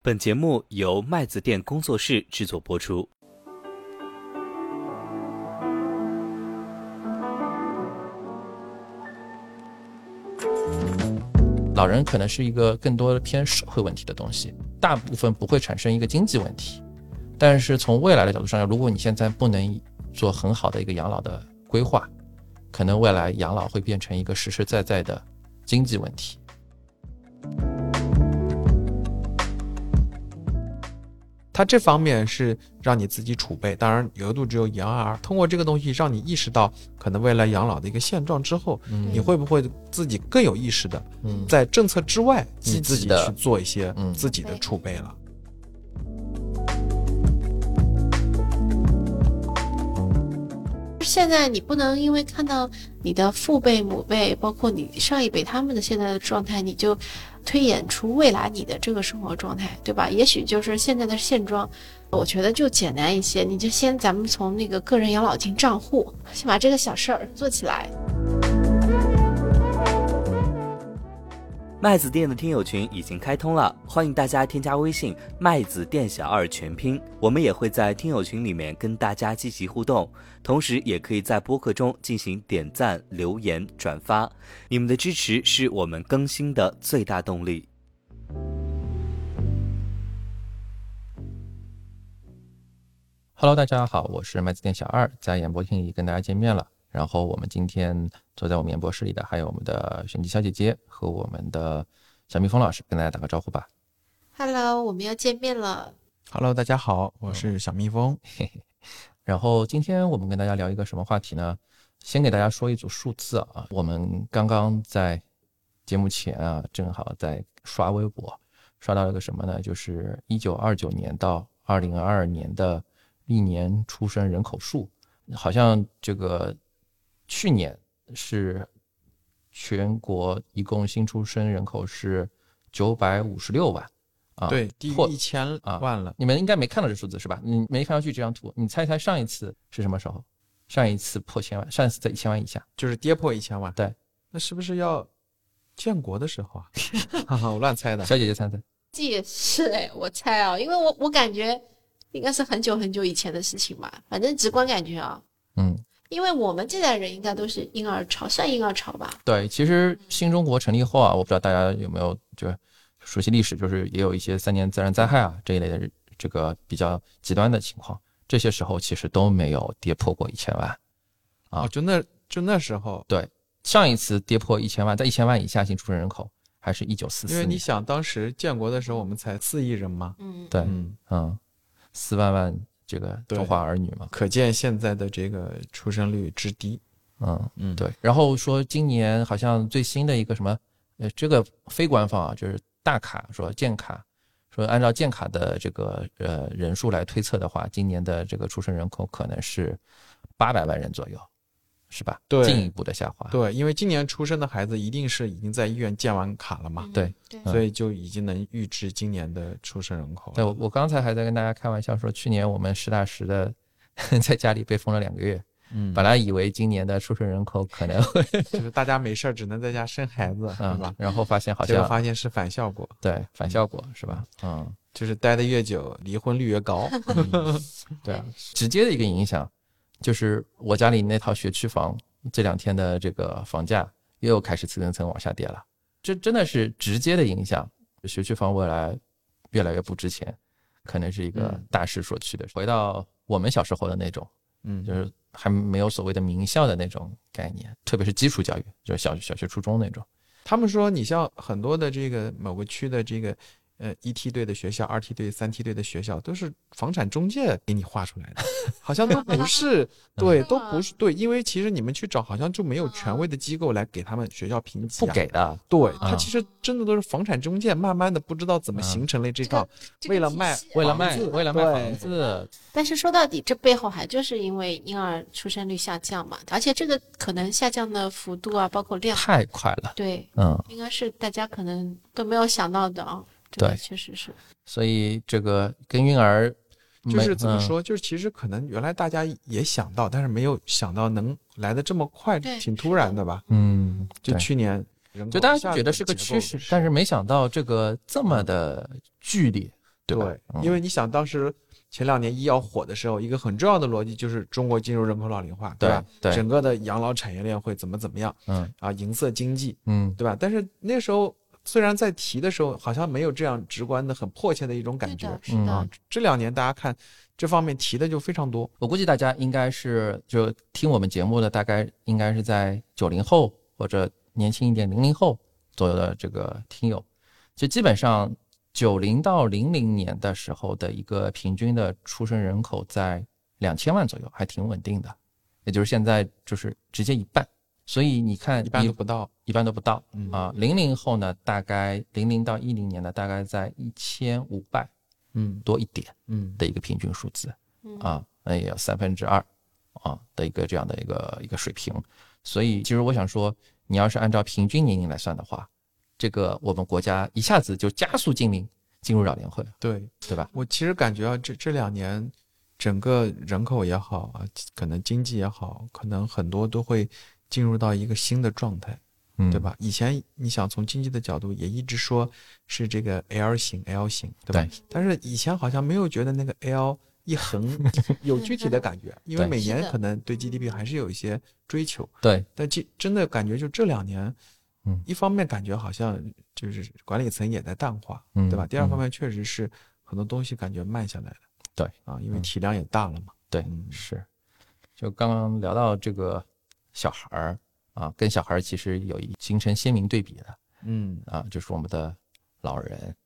本节目由麦子店工作室制作播出。老人可能是一个更多的偏社会问题的东西，大部分不会产生一个经济问题。但是从未来的角度上，如果你现在不能做很好的一个养老的规划，可能未来养老会变成一个实实在在的经济问题。它这方面是让你自己储备，当然额度只有一二二。通过这个东西，让你意识到可能未来养老的一个现状之后，嗯你会不会自己更有意识的嗯在政策之外，积自己去做一些嗯自己的储备了？现在你不能因为看到你的父辈、母辈，包括你上一辈他们的现在的状态，你就推演出未来你的这个生活状态，对吧？也许就是现在的现状，我觉得就简单一些，你就先咱们从那个个人养老金账户，先把这个小事儿做起来。麦子店的听友群已经开通了，欢迎大家添加微信“麦子店小二”全拼，我们也会在听友群里面跟大家积极互动，同时也可以在播客中进行点赞、留言、转发，你们的支持是我们更新的最大动力。Hello，大家好，我是麦子店小二，在演播厅里跟大家见面了。然后我们今天坐在我们演播室里的还有我们的璇玑小姐姐和我们的小蜜蜂老师，跟大家打个招呼吧。Hello，我们要见面了。Hello，大家好，我是小蜜蜂。然后今天我们跟大家聊一个什么话题呢？先给大家说一组数字啊，我们刚刚在节目前啊，正好在刷微博，刷到了个什么呢？就是一九二九年到二零二二年的历年出生人口数，好像这个去年是全国一共新出生人口是九百五十六万啊，对，低于破一千啊万了。你们应该没看到这数字是吧？你没看上去这张图，你猜一猜上一次是什么时候？上一次破千万，上一次在一千万以下。就是跌破一千万。对，那是不是要建国的时候啊？哈哈，我乱猜的。小姐姐猜猜，这也是哎，我猜啊，因为我我感觉应该是很久很久以前的事情吧，反正直观感觉啊，嗯，因为我们这代人应该都是婴儿潮，算婴儿潮吧？对，其实新中国成立后啊，我不知道大家有没有就熟悉历史，就是也有一些三年自然灾害啊这一类的这个比较极端的情况，这些时候其实都没有跌破过一千万。啊哦，就那就那时候对，上一次跌破一千万，在一千万以下新出生人口还是一九四四年。因为你想当时建国的时候，我们才四亿人嘛。嗯，对，嗯，嗯，四万万这个中华儿女嘛，可见现在的这个出生率之低。嗯。嗯，对，然后说今年好像最新的一个什么，呃，这个非官方啊，就是大卡说建卡，说按照建卡的这个呃人数来推测的话，今年的这个出生人口可能是八百万人左右，是吧？对。进一步的下滑。对，因为今年出生的孩子一定是已经在医院建完卡了嘛，嗯对。所以就已经能预知今年的出生人口对，我我刚才还在跟大家开玩笑说，去年我们实打实的 在家里被封了两个月，嗯，本来以为今年的出生人口可能会 就是大家没事儿只能在家生孩子，是啊吧，？然后发现好像发现是反效果，对反效果是吧？嗯。就是待的越久，离婚率越高。对啊，直接的一个影响就是我家里那套学区房这两天的这个房价又开始层层层往下跌了，这真的是直接的影响。学区房未来越来越不值钱，可能是一个嗯大势所趋的。回到我们小时候的那种，嗯，就是还没有所谓的名校的那种概念，特别是基础教育，就是小小学、初中那种。他们说，你像很多的这个某个区的这个呃一梯队的学校、二梯队、三梯队的学校，都是房产中介给你画出来的，好像都不是 对，都不是对，因为其实你们去找，好像就没有权威的机构来给他们学校评级、不啊，给的，对，啊他其实真的都是房产中介，慢慢的不知道怎么嗯。形成了这这个套，这个为了卖为了卖，为了卖房子，但是说到底，这背后还就是因为婴儿出生率下降嘛，而且这个可能下降的幅度啊，包括量，太快了。对，嗯，应该是大家可能都没有想到的啊。这个对确实是。所以这个跟婴儿就是怎么嗯说，就是其实可能原来大家也想到，但是没有想到能来的这么快，挺突然的吧？嗯，就去年人就大家就觉得是个趋势，但是没想到这个这么的剧烈对因为你想当时前两年医药火的时候，一个很重要的逻辑就是中国进入人口老龄化，对吧？对整个的养老产业链会怎么怎么样嗯啊？银色经济，嗯对吧？但是那时候虽然在提的时候，好像没有这样直观的、很迫切的一种感觉对的，是嗯。这两年大家看这方面提的就非常多，我估计大家应该是就听我们节目的，大概应该是在九零后或者年轻一点零零后左右的这个听友，就基本上九零到零零年的时候的一个平均的出生人口在两千万左右，还挺稳定的，也就是现在就是直接一半。所以你看，一般都不到。一般都不到嗯啊。零零后呢，大概零零到一零年呢，大概在一千五百嗯多一点嗯的一个平均数字。嗯啊，那也要三分之二啊的一个这样的一个一个水平。所以，其实我想说，你要是按照平均年龄来算的话，这个我们国家一下子就加速进龄进入老龄化，对，对吧？我其实感觉啊，这这两年整个人口也好啊，可能经济也好，可能很多都会进入到一个新的状态，嗯，对？吧？以前你想从经济的角度也一直说是这个 L 型 L 型，对吧？对但是以前好像没有觉得那个 L 一横有具体的感觉，因为每年可能对 GDP 还是有一些追求，对，但这真的感觉就这两年，嗯一方面感觉好像就是管理层也在淡化，嗯对吧？第二方嗯面确实是很多东西感觉慢下来了，对啊，因为嗯体量也大了嘛，对，嗯是。就刚刚聊到这个小孩儿啊，跟小孩儿其实有一形成鲜明对比的嗯啊，就是我们的老人。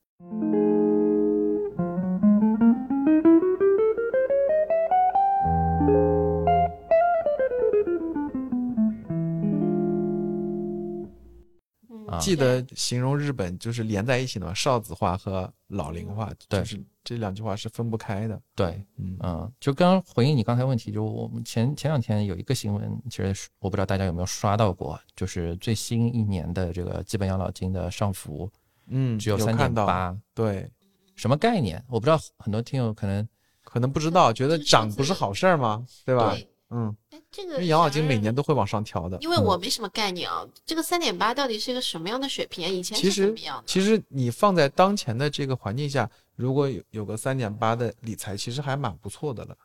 啊。记得形容日本就是连在一起的嘛，少子化和老龄化，对。就是这两句话是分不开的，对，嗯。嗯，就刚刚回应你刚才问题，就我们前前两天有一个新闻，其实我不知道大家有没有刷到过，就是最新一年的这个基本养老金的上浮嗯，只有三点八，对，什么概念？我不知道很多听友可能可能不知道，觉得涨不是好事儿吗？对吧？对，嗯，哎，这个因为养老金每年都会往上调的。因为我没什么概念啊，这个三点八到底是一个什么样的水平啊？以前其实是怎么样的？其实你放在当前的这个环境下，如果有有个三点八的理财，其实还蛮不错的了，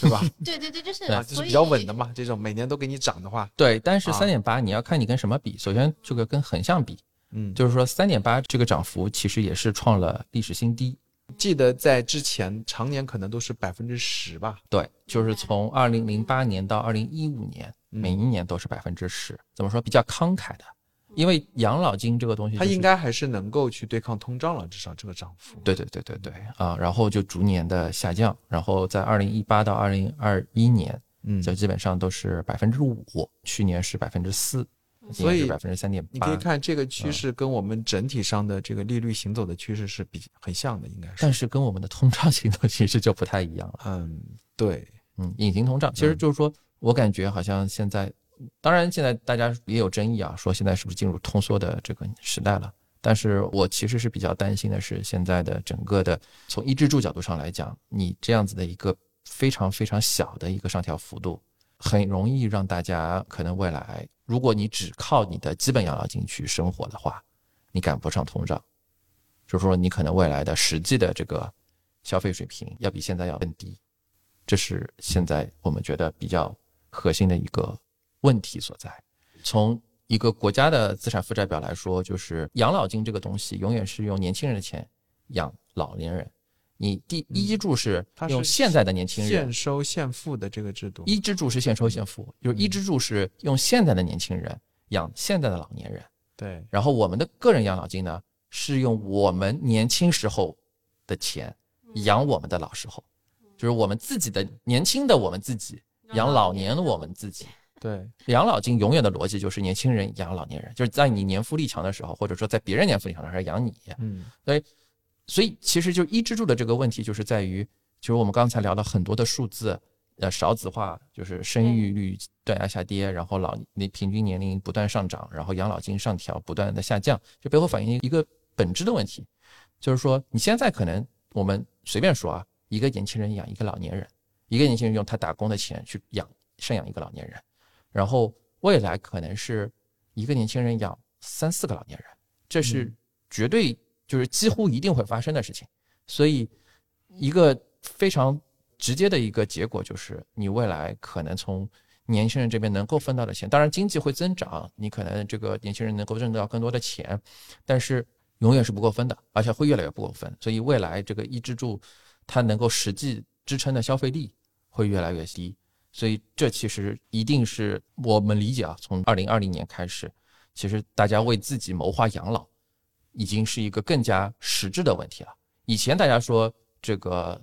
对吧？对对对，就是啊，就是比较稳的嘛。这种每年都给你涨的话，对，但是啊三点八你要看你跟什么比，首先这个跟横向比，嗯，就是说三点八这个涨幅其实也是创了历史新低。记得在之前常年可能都是百分之十吧。对，就是从二零零八年到二零一五年，嗯每一年都是百分之十，怎么说比较慷慨的？因为养老金这个东西、就是，它应该还是能够去对抗通胀了，至少这个涨幅。对对对对对啊，然后就逐年的下降，然后在二零一八到二零二一年，嗯，就基本上都是百分之五，去年是百分之四，所以百分之三点八你可以。看这个趋势跟我们整体上的这个利率行走的趋势是比很像的，应该是。但是跟我们的通胀行走其实就不太一样了。嗯，对，嗯，隐形通胀其实就是说，我感觉好像现在，当然现在大家也有争议啊，说现在是不是进入通缩的这个时代了？但是我其实是比较担心的是，现在的整个的从一支柱角度上来讲，你这样子的一个非常非常小的一个上调幅度，很容易让大家可能未来，如果你只靠你的基本养老金去生活的话，你赶不上通胀，就是说你可能未来的实际的这个消费水平要比现在要更低。这是现在我们觉得比较核心的一个问题所在。从一个国家的资产负债表来说，就是养老金这个东西永远是用年轻人的钱养老年人。你第一支柱是用现在的年轻人现，收现付的这个制度。一支柱是现收现付，就是一支柱是用现在的年轻人养现在的老年人。对，然后我们的个人养老金呢，是用我们年轻时候的钱养我们的老时候，就是我们自己的年轻的我们自己养老年的我们自己。对，养老金永远的逻辑就是年轻人养老年人，就是在你年富力强的时候，或者说在别人年富力强的时候养你。嗯所以其实就一支柱的这个问题，就是在于，就是我们刚才聊了很多的数字，呃，少子化，就是生育率断崖下跌，然后老那平均年龄不断上涨，然后养老金上调不断的下降，这背后反映一个本质的问题，就是说你现在可能我们随便说啊，一个年轻人养一个老年人，一个年轻人用他打工的钱去养赡养一个老年人，然后未来可能是一个年轻人养三四个老年人，这是嗯。绝对就是几乎一定会发生的事情。所以一个非常直接的一个结果就是，你未来可能从年轻人这边能够分到的钱，当然经济会增长，你可能这个年轻人能够挣到更多的钱，但是永远是不够分的，而且会越来越不够分。所以未来这个一支柱它能够实际支撑的消费力会越来越低。所以这其实一定是我们理解啊，从二零二零年开始，其实大家为自己谋划养老，已经是一个更加实质的问题了。以前大家说这个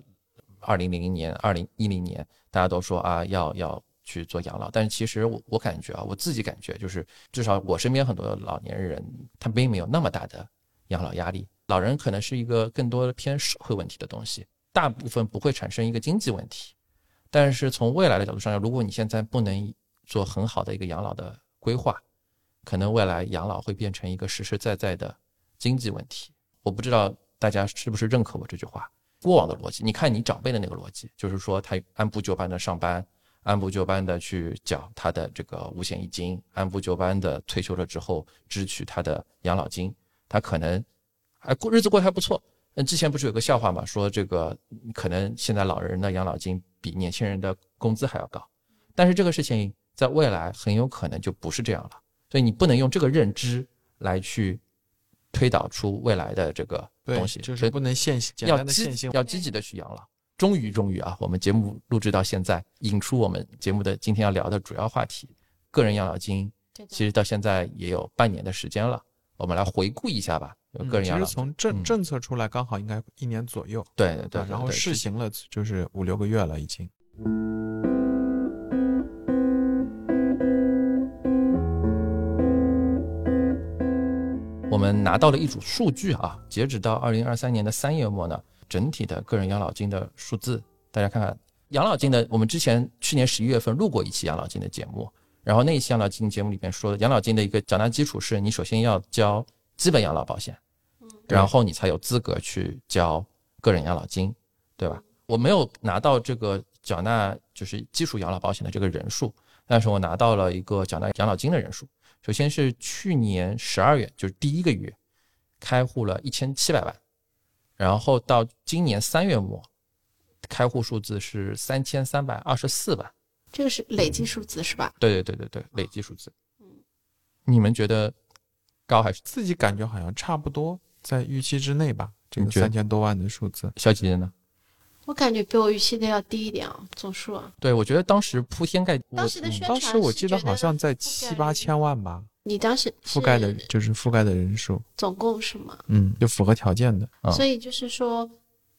二零零零年、二零一零年，大家都说啊要要去做养老，但是其实我我感觉啊，我自己感觉就是，至少我身边很多老年人，他并没有那么大的养老压力。老人可能是一个更多偏社会问题的东西，大部分不会产生一个经济问题。但是从未来的角度上，如果你现在不能做很好的一个养老的规划，可能未来养老会变成一个实实在在的经济问题。我不知道大家是不是认可我这句话。过往的逻辑，你看你长辈的那个逻辑，就是说他按部就班的上班，按部就班的去缴他的这个五险一金，按部就班的退休了之后支取他的养老金，他可能还过日子过得还不错。嗯之前不是有个笑话嘛，说这个可能现在老人的养老金比年轻人的工资还要高，但是这个事情在未来很有可能就不是这样了，所以你不能用这个认知来去推导出未来的这个东西，就是不能线性要积要积极的去养老。终于，终于啊，我们节目录制到现在，引出我们节目的今天要聊的主要话题——个人养老金。其实到现在也有半年的时间了，我们来回顾一下吧。嗯个人养老金，其实从政嗯政策出来刚好应该一年左右，对对对啊，然后试行了就是五六个月了已经。们拿到了一组数据啊，截止到二零二三年的三月末呢，整体的个人养老金的数字，大家看看。养老金的，我们之前去年十一月份录过一期养老金的节目，然后那一期养老金节目里边说的，养老金的一个缴纳基础是你首先要交基本养老保险，然后你才有资格去交个人养老金，对吧？我没有拿到这个缴纳就是基础养老保险的这个人数，但是我拿到了一个缴纳养老金的人数。首先是去年十二月，就是第一个月，开户了一千七百万，然后到今年三月末，开户数字是三千三百二十四万。这个是累计数字是吧？对对对对对，累计数字。你们觉得高还是自己感觉好像差不多在预期之内吧，这个三千多万的数字。小姐姐呢？我感觉比我预期的要低一点啊，总数啊。对，我觉得当时铺天盖地，当时的我宣传当时我记得好像在七八千万吧，你当时覆盖的就是覆盖的人数，总共是吗？嗯，就符合条件的。啊所以就是说，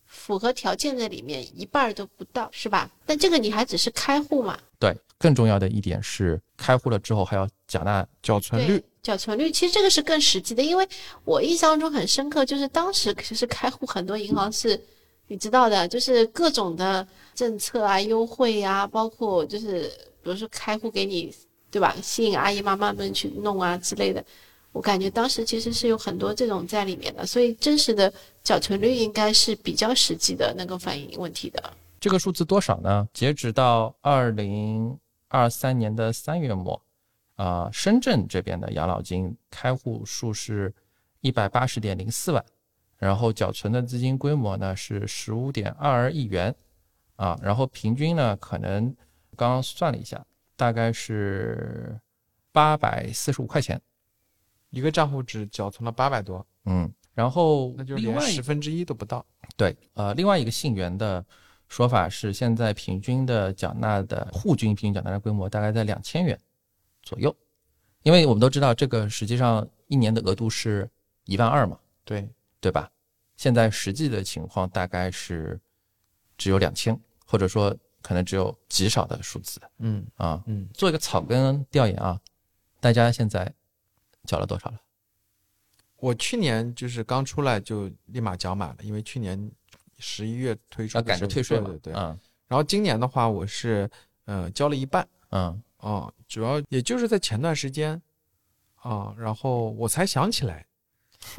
符合条件的里面一半都不到，是吧？但这个你还只是开户嘛，对，更重要的一点是开户了之后还要缴纳缴存率，缴存率，其实这个是更实际的，因为我印象中很深刻，就是当时其实开户很多银行是，你知道的，就是各种的政策啊、优惠啊，包括就是比如说开户给你，对吧？吸引阿姨妈妈们去弄啊之类的。我感觉当时其实是有很多这种在里面的，所以真实的缴存率应该是比较实际的，能够反映问题的。这个数字多少呢？截止到二零二三年的三月末，啊、深圳这边的养老金开户数是一百八十点零四万，然后缴存的资金规模呢是十五点二二亿元，啊，然后平均呢可能刚刚算了一下，大概是八百四十五块钱，一个账户只缴存了八百多，嗯，然后那就另外一连十分之一都不到。对，呃，另外一个信源的说法是，现在平均的缴纳的户均平均缴纳的规模大概在两千元左右，因为我们都知道这个实际上一年的额度是一万二嘛，对，对吧？现在实际的情况大概是只有两千，或者说可能只有极少的数字嗯啊。嗯，做一个草根调研啊，大家现在缴了多少了？我去年就是刚出来就立马缴满了，因为去年十一月推出要赶着退税嘛？对对对。嗯然后今年的话，我是呃交了一半嗯哦，主要也就是在前段时间啊，然后我才想起来，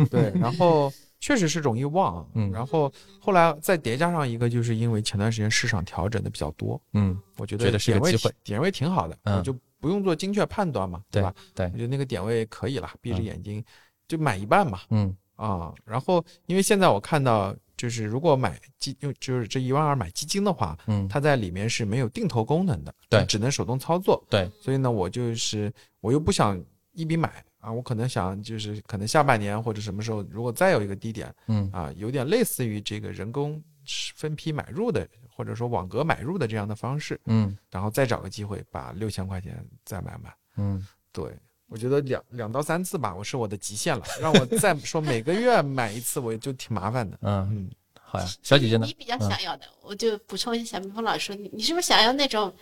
对，然后确实是容易忘，嗯然后后来再叠加上一个，就是因为前段时间市场调整的比较多，嗯，我觉觉得是点位点位挺好的，嗯我就不用做精确判断嘛，对对吧？对我，觉得那个点位可以了，闭着嗯眼睛就买一半嘛，嗯啊，然后因为现在我看到就是如果买基就就是这一万二买基金的话，嗯，它在里面是没有定投功能的，对只能手动操作。对，所以呢，我就是我又不想一笔买啊，我可能想就是可能下半年或者什么时候，如果再有一个低点嗯啊，有点类似于这个人工分批买入的，或者说网格买入的这样的方式，嗯然后再找个机会把六千块钱再买满。嗯，对，我觉得两两到三次吧，我是我的极限了。让我再 说每个月买一次，我就挺麻烦的。嗯，嗯，好呀，小姐姐呢你？比较想要的，我就补充一下，小蜜蜂老师，你你是不是想要那种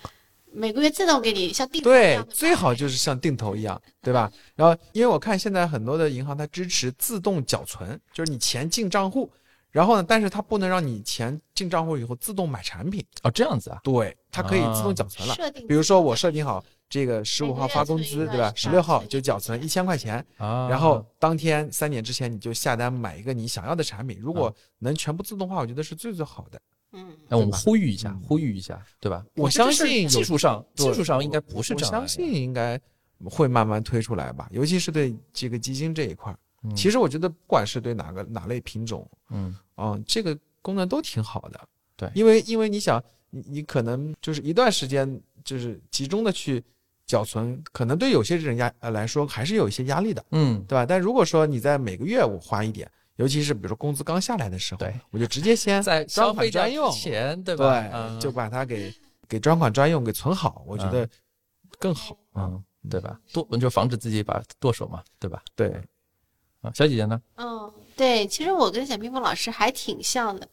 每个月自动给你像定投一对样，对最好就是像定投一样，对吧？然后，因为我看现在很多的银行它支持自动缴存，就是你钱进账户，然后呢，但是它不能让你钱进账户以后自动买产品，哦，这样子啊，对，它可以自动缴存了。设定，比如说我设定好这个十五号发工资，对吧？十六号就缴存一千块钱，啊，然后当天三点之前你就下单买一个你想要的产品，如果能全部自动化，我觉得是最最好的。嗯，那，我们呼吁一下嗯，呼吁一下，对吧？我相信技术上，技术上应该不是我这样我。相信应该会慢慢推出来吧，尤其是对这个基金这一块其实我觉得，不管是对哪个哪类品种，嗯嗯，这个功能都挺好的。对因为因为你想，你你可能就是一段时间就是集中的去缴存，可能对有些人压呃来说还是有一些压力的，嗯，对吧？但如果说你在每个月我花一点，尤其是比如说工资刚下来的时候，对，我就直接先在专消费者款专用，钱，对吧？对，嗯就把它给给专款专用给存好，我觉得更好。嗯，对吧？剁就防止自己把剁手嘛，对吧？对，啊，小姐姐呢？嗯，对，其实我跟小蜜蜂老师还挺像的，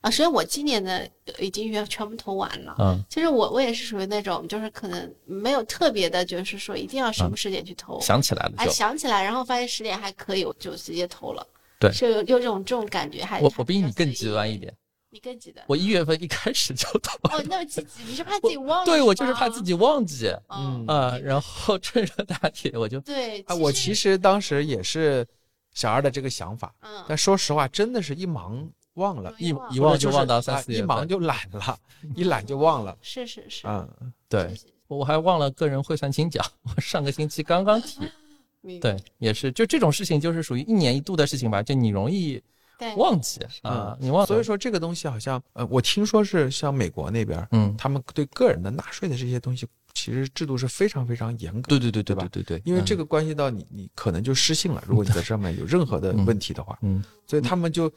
啊，所以我今年的已经全全部投完了。嗯其实我我也是属于那种，就是可能没有特别的，就是说一定要什么时间去投，想起来了哎就。想起来，然后发现时点还可以，我就直接投了。对是有有这种这种感觉，还我我比你更极端一点，你更极端。我一月份一开始就投哦，那么积极，你是怕自己忘了？对我就是怕自己忘记嗯啊，然后趁热打铁我就对啊，我其实当时也是小二的这个想法，嗯，但说实话，真的是一忙忘了，一一忘就忘到三啊四月份一忙就懒了，一懒就忘了。是是是，嗯，对是，是我还忘了个人汇算清缴，我上个星期刚刚提，对，也是就这种事情就是属于一年一度的事情吧，就你容易忘记啊，你忘了，所以说这个东西好像，呃，我听说是像美国那边，嗯，他们对个人的纳税的这些东西，其实制度是非常非常严格的。对对对对对吧？对对对，因为这个个关系到你，你可能就失信了。如果你在上面有任何的问题的话，嗯。所以他们就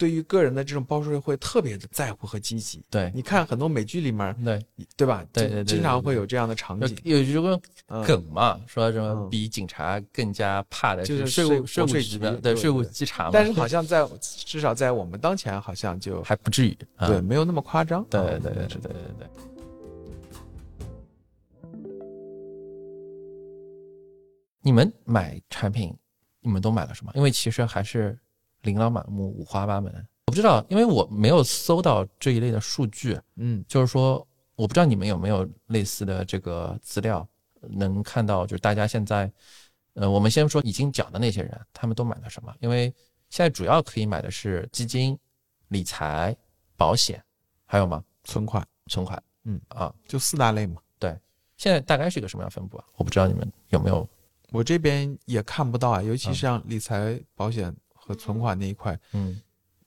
对于个人的这种报税会特别的在乎和积极。对你看很多美剧里面，对对吧？对对对对经常会有这样的场景。有一个嗯梗嘛，说什么嗯比警察更加怕的就是税务税务局局的对对税务稽查嘛，但是好像在至少在我们当前，好像就还不至于，啊对没有那么夸张。对对对对对对。你们买产品，你们都买了什么？因为其实还是琳琅满目、五花八门。我不知道，因为我没有搜到这一类的数据，嗯就是说，我不知道你们有没有类似的这个资料，能看到就是大家现在，呃，我们先说已经讲的那些人，他们都买了什么？因为现在主要可以买的是基金、理财、保险，还有吗？存款存款，嗯啊，就四大类嘛。对现在大概是一个什么样分布啊？我不知道你们有没有，我这边也看不到啊，尤其像理财、保险和存款那一块，嗯，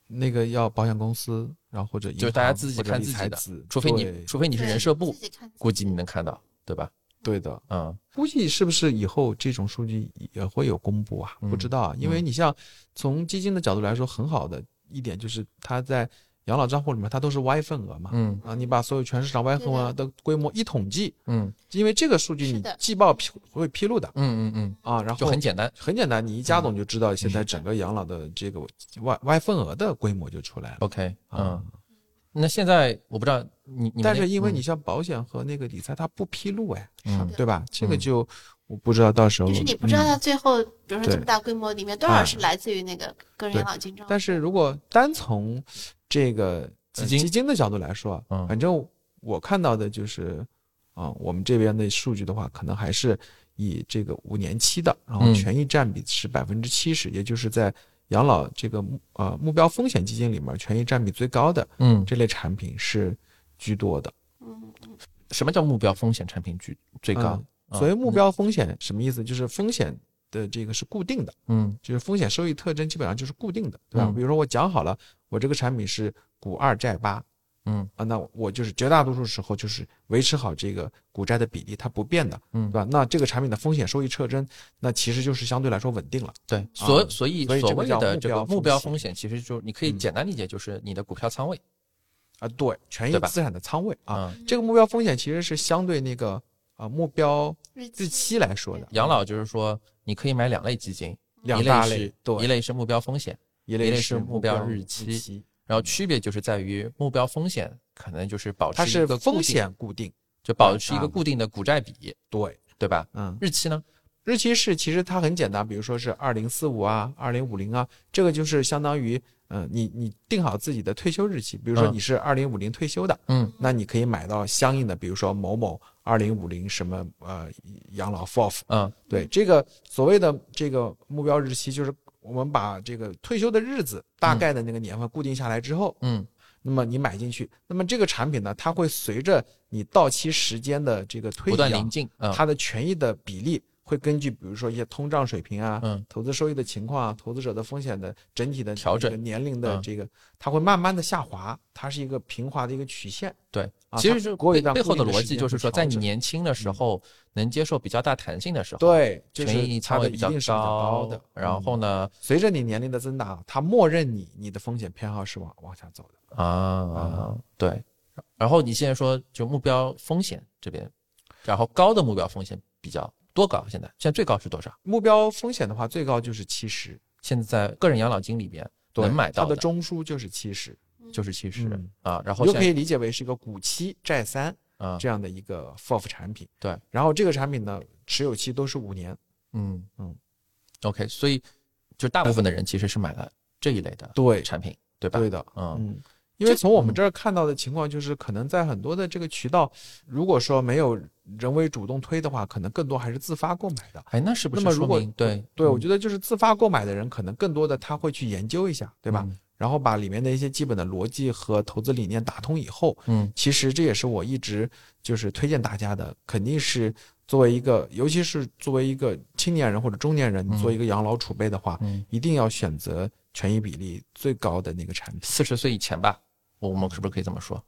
那个要保险公司，然后或者银就是大家行自己或者理看自己的除非你除非你是人社部估计你能看到，对吧？对的，嗯估计是不是以后这种数据也会有公布啊？嗯不知道啊，因为你像从基金的角度来说，很好的一点就是它在养老账户里面，它都是 Y 份额嘛。嗯啊，你把所有全市场 Y 份额的规模一统计，嗯因为这个数据你是的季报披会披露的嗯嗯嗯，啊，然后就很简单。很简单，你一加总就知道现在整个养老的这个 Y Y 份额的规模就出来了。OK，嗯啊，那现在我不知道你你，但是因为嗯你像保险和那个理财，它不披露哎，嗯对吧？这个嗯就我不知道到时候就是你不知道嗯它最后，比如说这么大规模里面多少啊是来自于那个个人养老金账户。但是如果单从这个呃基金基金的角度来说，嗯反正我看到的就是，啊、我们这边的数据的话，可能还是以这个五年期的，然后嗯权益占比是百分之七十，也就是在养老这个目呃目标风险基金里面，权益占比最高的嗯，这类产品是居多的。嗯，什么叫目标风险产品居最高？嗯所谓目标风险什么意思？就是风险的这个是固定的，嗯。就是风险收益特征基本上就是固定的，对吧？嗯。比如说我讲好了，我这个产品是股二债八嗯。啊，那我就是绝大多数时候就是维持好这个股债的比例，它不变的，嗯。对吧？那这个产品的风险收益特征，那其实就是相对来说稳定了。对，所啊所以所以所谓的这个目标风险。标风险，其实就是你可以嗯简单理解，就是你的股票仓位。啊，对，权益资产的仓位啊，嗯。这个目标风险其实是相对那个啊目标日日期来说的，养老就是说，你可以买两类基金，两大一类一类是目标风险，一一类是是目标标日期期，然后区别就是在于目标风险可能就是保它是持一个风险固定，就保持一个啊固定的股债比，对，对吧？嗯，日期呢？日期是其实它很简单，比如说是二零四五啊，二零五零啊，这个就是相当于，嗯、你你定好自己的退休日期，比如说嗯。你是二零五零退休的，嗯。那你可以买到相应的，比如说某某二零五零什么呃养老 FOF，嗯。对这个所谓的这个目标日期，就是我们把这个退休的日子大概的那个年份固定下来之后，嗯。那么你买进去，那么这个产品呢，它会随着你到期时间的这个推移、啊不断临，近，嗯。它的权益的比例会根据比如说一些通胀水平啊、嗯投资收益的情况啊、投资者的风险的整体的调整年龄的嗯这个，它会慢慢的下滑，它是一个平滑的一个曲线。对，啊其实是过一段背背后的逻辑就是说，在你年轻的时候能接受比较大弹性的时候，，对，就是权益它的仓位比较一定是比较高的。然后嗯呢，随着你年龄的增大，它默认你你的风险偏好是往往下走的。啊，对，然后你现在说就目标风险这边，然后高的目标风险比较多高？现在现在最高是多少？目标风险的话，最高就是七十，现在在个人养老金里边能买到它的中枢就是七十，就是七十嗯啊，然后你就可以理解为是一个股七债三啊这样的一个 FOF 产品。对，然后这个产品呢，持有期都是五年。嗯嗯，OK，所以就大部分的人其实是买了这一类的对，产品，对吧？对的，嗯嗯。因为从我们这儿看到的情况，就是可能在很多的这个渠道，如果说没有人为主动推的话，可能更多还是自发购买的。哎，那是不。是那么如果对对，我嗯。觉得就是自发购买的人，可能更多的他会去研究一下，对吧？嗯。然后把里面的一些基本的逻辑和投资理念打通以后，嗯。其实这也是我一直就是推荐大家的，肯定是作为一个，尤其是作为一个青年人或者中年人，嗯。做一个养老储备的话，嗯，一定要选择权益比例最高的那个产品。四十岁以前吧，我我们是不是可以这么说？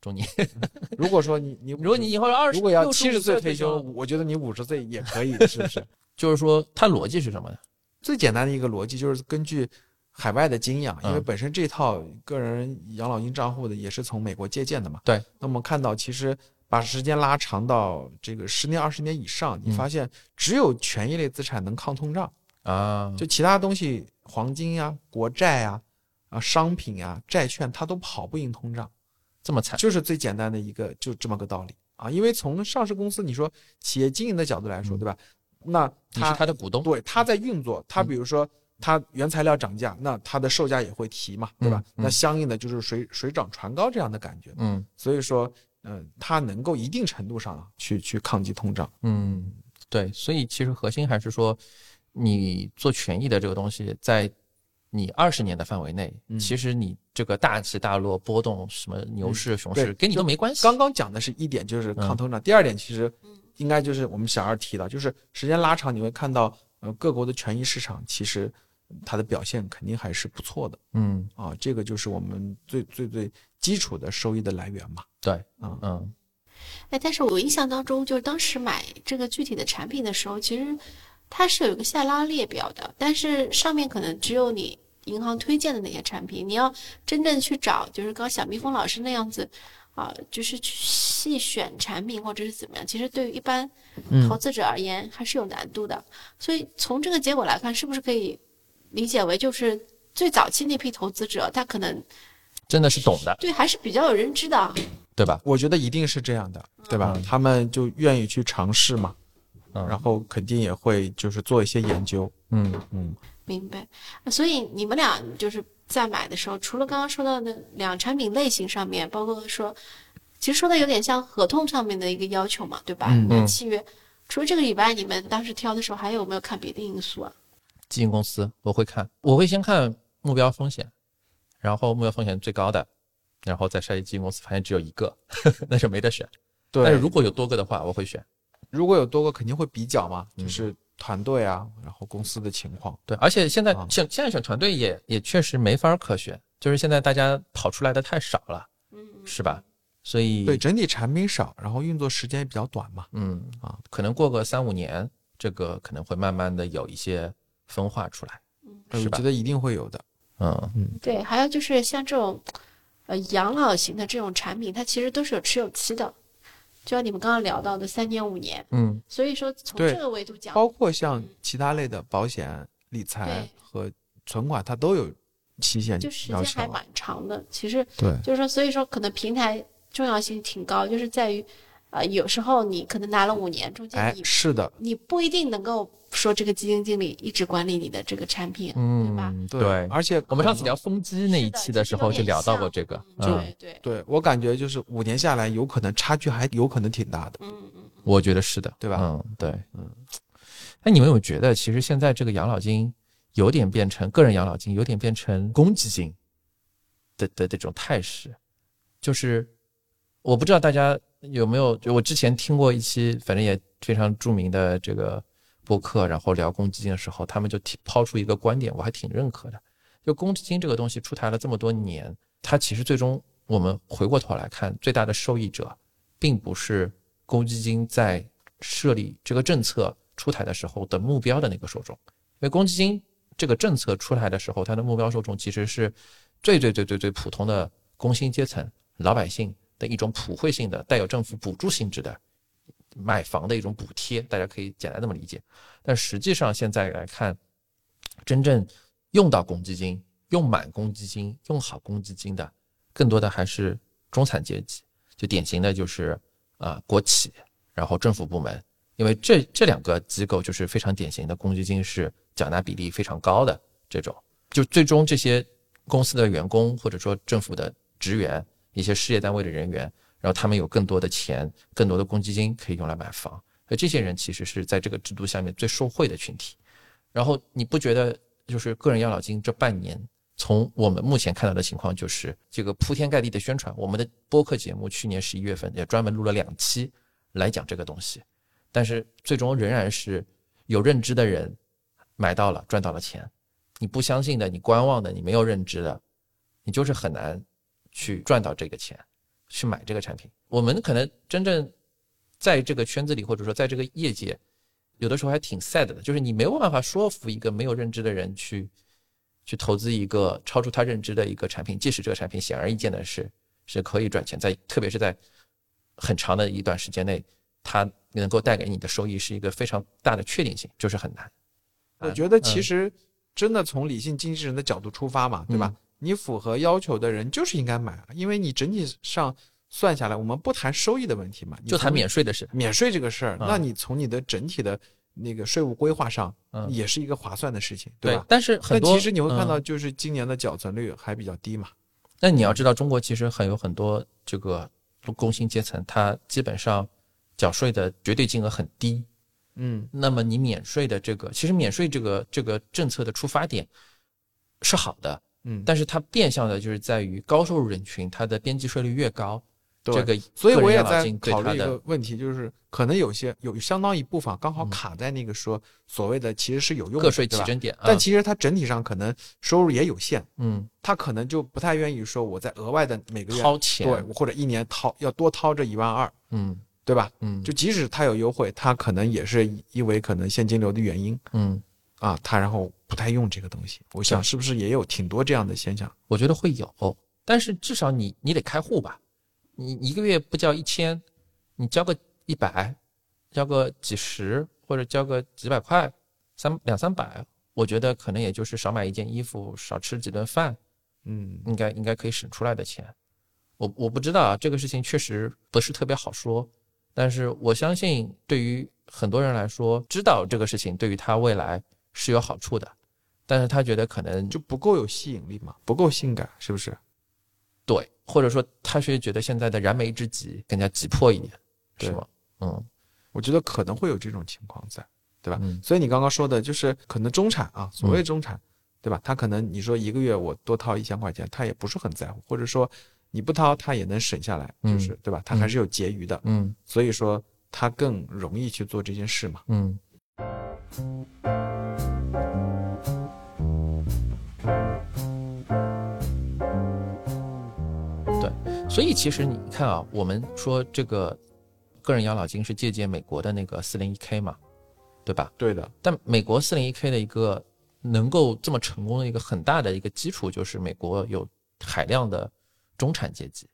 中年，如果说你你如果你以后二十，如果要七十岁退休休，，我觉得你五十岁也可以，是不是？就是说它逻辑是什么呢？最简单的一个逻辑就是根据海外的经验，因为嗯本身这套个人养老金账户的也是从美国借鉴的嘛。对。那我们看到，其实把时间拉长到这个十年、二十年以上，你嗯发现只有权益类资产能抗通胀，啊，就其他东西，黄金呀、国债呀、啊商品呀、债券，它都跑不赢通胀。这么惨，就是最简单的一个，就这么个道理啊。因为从上市公司，你说企业经营的角度来说，嗯对吧？那你是它他的股东，对它在运作，它嗯比如说它原材料涨价，那它的售价也会提嘛，对吧？嗯嗯那相应的就是水水涨船高这样的感觉。嗯所以说，嗯、它能够一定程度上去去抗击通胀。嗯，对，所以其实核心还是说，你做权益的这个东西，在你二十年的范围内，嗯其实你这个大起大落、波动什么牛市、熊市，对跟你都没关系。刚刚讲的是一点，就是抗通胀；第二点，其实应该就是我们小二提到，就是时间拉长，你会看到，呃，各国的权益市场其实它的表现肯定还是不错的。嗯，啊，这个就是我们最最最基础的收益的来源嘛。对，嗯，嗯哎，但是我印象当中，就是当时买这个具体的产品的时候，其实它是有一个下拉列表的，但是上面可能只有你银行推荐的那些产品，你要真正去找，就是刚小蜜蜂老师那样子，啊、就是去细选产品或者是怎么样，其实对于一般投资者而言还是有难度的。所以从这个结果来看，是不是可以理解为就是最早期那批投资者，他可能真的是懂的，对还是比较有认知的。对吧？我觉得一定是这样的，对吧？嗯他们就愿意去尝试嘛，嗯然后肯定也会就是做一些研究。嗯嗯，明白，所以你们俩就是在买的时候，除了刚刚说到的两产品类型上面，包括说，其实说的有点像合同上面的一个要求嘛，对吧？嗯那契约。除了这个以外，你们当时挑的时候还有没有看别的因素啊？基金公司我会看，我会先看目标风险，然后目标风险最高的，然后再筛基金公司，发现只有一个，那就没得选。对但是，如果有多个的话，我会选。如果有多个肯定会比较嘛，嗯就是团队啊，然后公司的情况。对，而且现在啊选现在选团队也也确实没法可选，就是现在大家跑出来的太少了，嗯，是吧？所以对，整体产品少，然后运作时间也比较短嘛。嗯啊，可能过个三五年，这个可能会慢慢的有一些分化出来，是吧呃我觉？得一定会有的。嗯对，还有就是像这种，呃，养老型的这种产品，它其实都是有持有期的，就像你们刚刚聊到的三年五年。嗯所以说从这个维度讲，包括像其他类的保险、理财和存款，它都有期限就时。间还蛮长的。其实对，就是说，所以说可能平台重要性挺高，就是在于，呃，有时候你可能拿了五年，中间哎，你是的，你不一定能够说这个基金经理一直管理你的这个产品，嗯对吧？嗯，对，而且我们上次聊风机那一期的时候就聊到过这个，对对，对我感觉就是五年下来，有可能差距还有可能挺大的。嗯嗯，我觉得是的，对吧嗯，对，嗯。那你们有觉得，其实现在这个养老金有点变成个人养老金，有点变成公积金的的这种态势？就是我不知道大家有没有，就我之前听过一期，反正也非常著名的这个播客，然后聊公积金的时候，他们就提抛出一个观点，我还挺认可的。就公积金这个东西出台了这么多年，它其实最终我们回过头来看，最大的受益者并不是公积金在设立这个政策出台的时候的目标的那个受众，因为公积金这个政策出台的时候，它的目标受众其实是最最最最最普通的工薪阶层老百姓的一种普惠性的带有政府补助性质的买房的一种补贴，大家可以简单这么理解。但实际上现在来看，真正用到公积金、用满公积金、用好公积金的，更多的还是中产阶级，就典型的就是啊、国企，然后政府部门，因为这这两个机构就是非常典型的公积金是缴纳比例非常高的这种，就最终这些公司的员工或者说政府的职员、一些事业单位的人员，然后他们有更多的钱、更多的公积金可以用来买房，而这些人其实是在这个制度下面最受惠的群体。然后你不觉得就是个人养老金这半年，从我们目前看到的情况，就是这个铺天盖地的宣传。我们的播客节目去年十一月份也专门录了两期来讲这个东西，但是最终仍然是有认知的人买到了，赚到了钱。你不相信的，你观望的，你没有认知的，你就是很难去赚到这个钱，去买这个产品。我们可能真正在这个圈子里，或者说在这个业界，有的时候还挺 sad 的，就是你没有办法说服一个没有认知的人去去投资一个超出他认知的一个产品，即使这个产品显而易见的是是可以赚钱，在特别是在很长的一段时间内，它能够带给你的收益是一个非常大的确定性，就是很难。我觉得其嗯实真的从理性经纪人的角度出发嘛，对吧？你符合要求的人就是应该买啊，因为你整体上算下来，我们不谈收益的问题嘛，你就谈免税的事，免税这个事儿，嗯那你从你的整体的那个税务规划上，嗯，也是一个划算的事情，吧？对但是很多但其实你会看到，嗯就是今年的缴存率还比较低嘛。那你要知道，中国其实很有很多这个工薪阶层，他基本上缴税的绝对金额很低。嗯，那么你免税的这个，其实免税这个这个政策的出发点是好的，嗯，但是它变相的就是在于高收入人群，它的边际税率越高，这个所以我也在考虑一个问题，就是可能有些有相当一部分刚好嗯。卡在那个说所谓的其实是有用的，个税？起征点啊，但其实它整体上可能收入也有限，嗯。他可能就不太愿意说我在额外的每个月掏钱，对或者一年掏要多掏这一万二，嗯。对吧？嗯。就即使他有优惠，他可能也是因为可能现金流的原因。嗯，啊，他然后不太用这个东西。我想是不是也有挺多这样的现象？我觉得会有，但是至少你你得开户吧，你一个月不交一千，你交个一百，交个几十或者交个几百块，三两三百，我觉得可能也就是少买一件衣服，少吃几顿饭，嗯，应该应该可以省出来的钱。我我不知道啊，这个事情确实不是特别好说，但是我相信对于很多人来说，知道这个事情对于他未来是有好处的，但是他觉得可能就不够有吸引力嘛，不够性感，是不是？对，或者说他是觉得现在的燃眉之急更加急迫一点，是对吗？嗯我觉得可能会有这种情况在，对吧？嗯所以你刚刚说的就是可能中产啊，所谓中产，对吧？他可能你说一个月我多掏一千块钱，他也不是很在乎，或者说你不掏他也能省下来，嗯就是对吧？他还是有结余的，嗯所以说他更容易去做这件事嘛。嗯所以其实你看啊，我们说这个个人养老金是借鉴美国的那个四零一 K 嘛，对吧？对的，但美国四零一 K 的一个能够这么成功的一个很大的一个基础，就是美国有海量的中产阶级，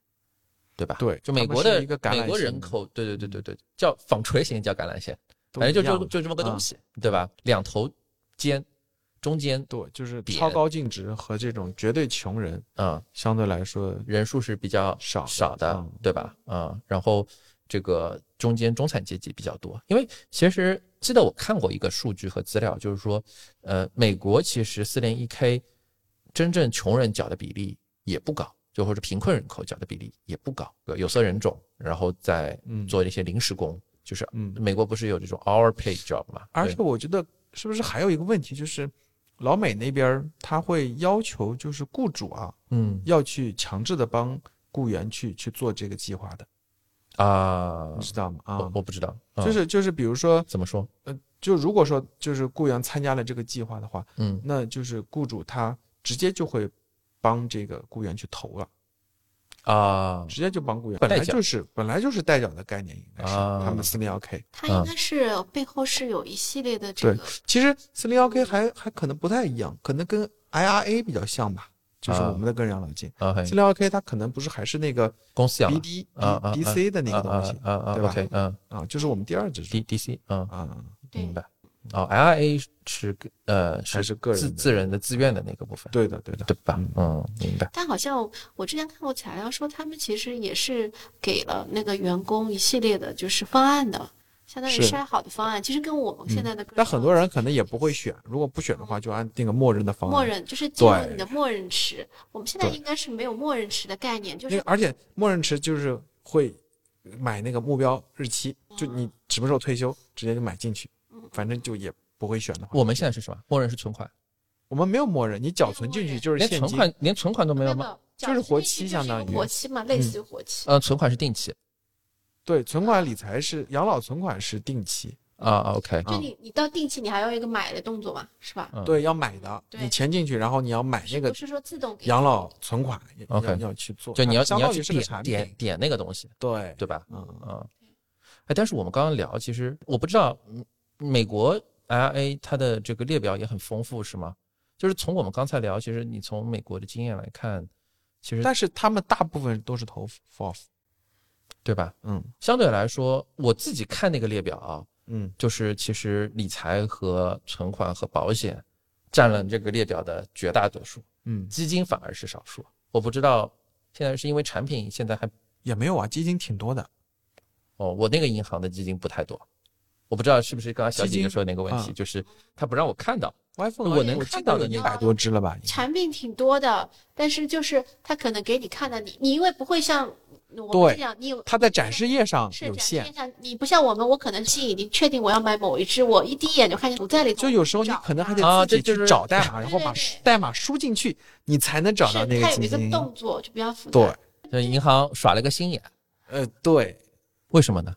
对吧？对就美国的一个橄榄美国人型口，对对对对对，叫纺锤型叫橄榄线，都反正就就就这么个东啊西，对吧？两头尖，中间对，就是扁超高净值和这种绝对穷人啊、相对来说人数是比较少少的嗯，对吧？啊、然后这个中间中产阶级比较多，因为其实记得我看过一个数据和资料，就是说，呃，美国其实四零一 K 真正穷人缴的比例也不高，就或者贫困人口缴的比例也不高，有色人种，然后再嗯做一些临时工，就是嗯美国不是有这种 hour pay job 嘛？而且我觉得是不是还有一个问题，就是老美那边他会要求就是雇主啊嗯要去强制的帮雇员去去做这个计划的，啊你，知道吗？啊我，我不知道，嗯就是就是比如说，怎么说？呃就如果说就是雇员参加了这个计划的话，嗯那就是雇主他直接就会帮这个雇员去投了，啊。直接就帮雇员，本来就是本来就是代缴的概念，应该是啊。他们四零幺 K。它应该是背后是有一系列的这对个，其实四零幺 K 还还可能不太一样，可能跟 IRA 比较像吧，就是啊。我们的个人养老金。四零幺 K 它可能不是还是那个公司养老 BD 啊啊 B DC 的那个东西啊啊啊对吧？嗯。啊，就是我们第二支柱，D D C，嗯，啊，明白。哦，LIA 是个呃还是个人自自人的自愿的那个部分，对的对的，对吧嗯？嗯，明白。但好像我之前看过材料说，他们其实也是给了那个员工一系列的就是方案的，相当于筛好的方案。其实跟我们现在的但很多人可能也不会选，如果不选的话，就按定个默认的方案。默认就是进入你的默认池。我们现在应该是没有默认池的概念，就是，而且默认池就是会买那个目标日期，就你什么时候退休，直接就买进去，反正就也不会选的话。我们现在是什么？默认是存款，我们没有默认，你缴存进去就是连现金。存款连存款都没有吗？就是活期相当于嗯活期嘛，类似于活期。呃，存款是定期对，存款理财是养老存款是定期，啊，OK，就你你到定期，你还要一个买的动作嘛，是吧？嗯对，要买的，你钱进去，然后你要买那个不是说自动给养老存款，要 OK 要要去做，就你要相你要去点，点点那个东西，对对吧？嗯嗯，哎，但是我们刚刚聊，其实我不知道，嗯美国 IRA 它的这个列表也很丰富，是吗？就是从我们刚才聊，其实你从美国的经验来看，其实但是他们大部分都是投 FOF，对吧？嗯相对来说，我自己看那个列表啊，嗯，就是其实理财和存款和保险占了这个列表的绝大多数，嗯，基金反而是少数。我不知道现在是因为产品现在还也没有啊，基金挺多的，哦，我那个银行的基金不太多，我不知道是不是刚刚小姐姐说的那个问题，啊就是他不让我看到。iPhone 我能看到的那个一百多只了吧？产品挺多的，但是就是他可能给你看到，你你因为不会像我对们这样，你有它在展示页上是有限你不像我们，我可能心已经确定我要买某一只，我一第一眼就看见不在里头，就有时候你可能还得自己去找代码，然后把代码输进去，你才能找到是那它有一个基金。动作就比较复杂。对，这银行耍了个心眼，呃，对，为什么呢？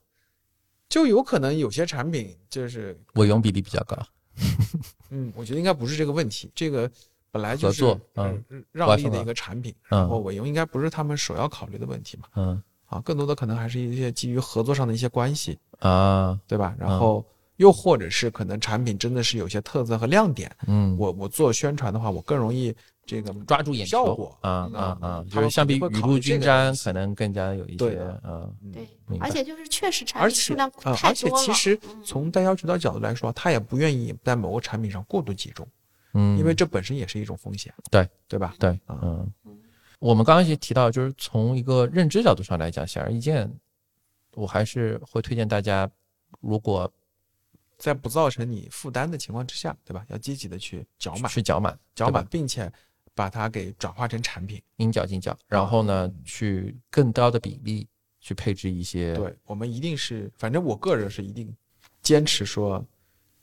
就有可能有些产品就是，我用比例比较高。嗯，我觉得应该不是这个问题，这个本来就是合作嗯。呃让利的一个产品，嗯。然后我用应该不是他们首要考虑的问题嘛，嗯。啊，更多的可能还是一些基于合作上的一些关系，啊。对吧？然嗯后又或者是可能产品真的是有些特色和亮点，嗯，我我做宣传的话，我更容易这个抓住眼球效果啊嗯啊啊，就是相比雨露均沾可能更加有一些对的嗯对而且就是确实产品数量啊，而且太多了。其实嗯从代销渠道角度来说，他也不愿意在某个产品上过度集中，嗯，因为这本身也是一种风险，对对吧？对啊嗯，我们刚刚也提到，就是从一个认知角度上来讲，显而易见，我还是会推荐大家，如果在不造成你负担的情况之下，对吧？要积极的去缴满，去缴满，缴满，并且把它给转化成产品。应缴尽缴，然后呢，去更高的比例去配置一些，对我们一定是，反正我个人是一定坚持说，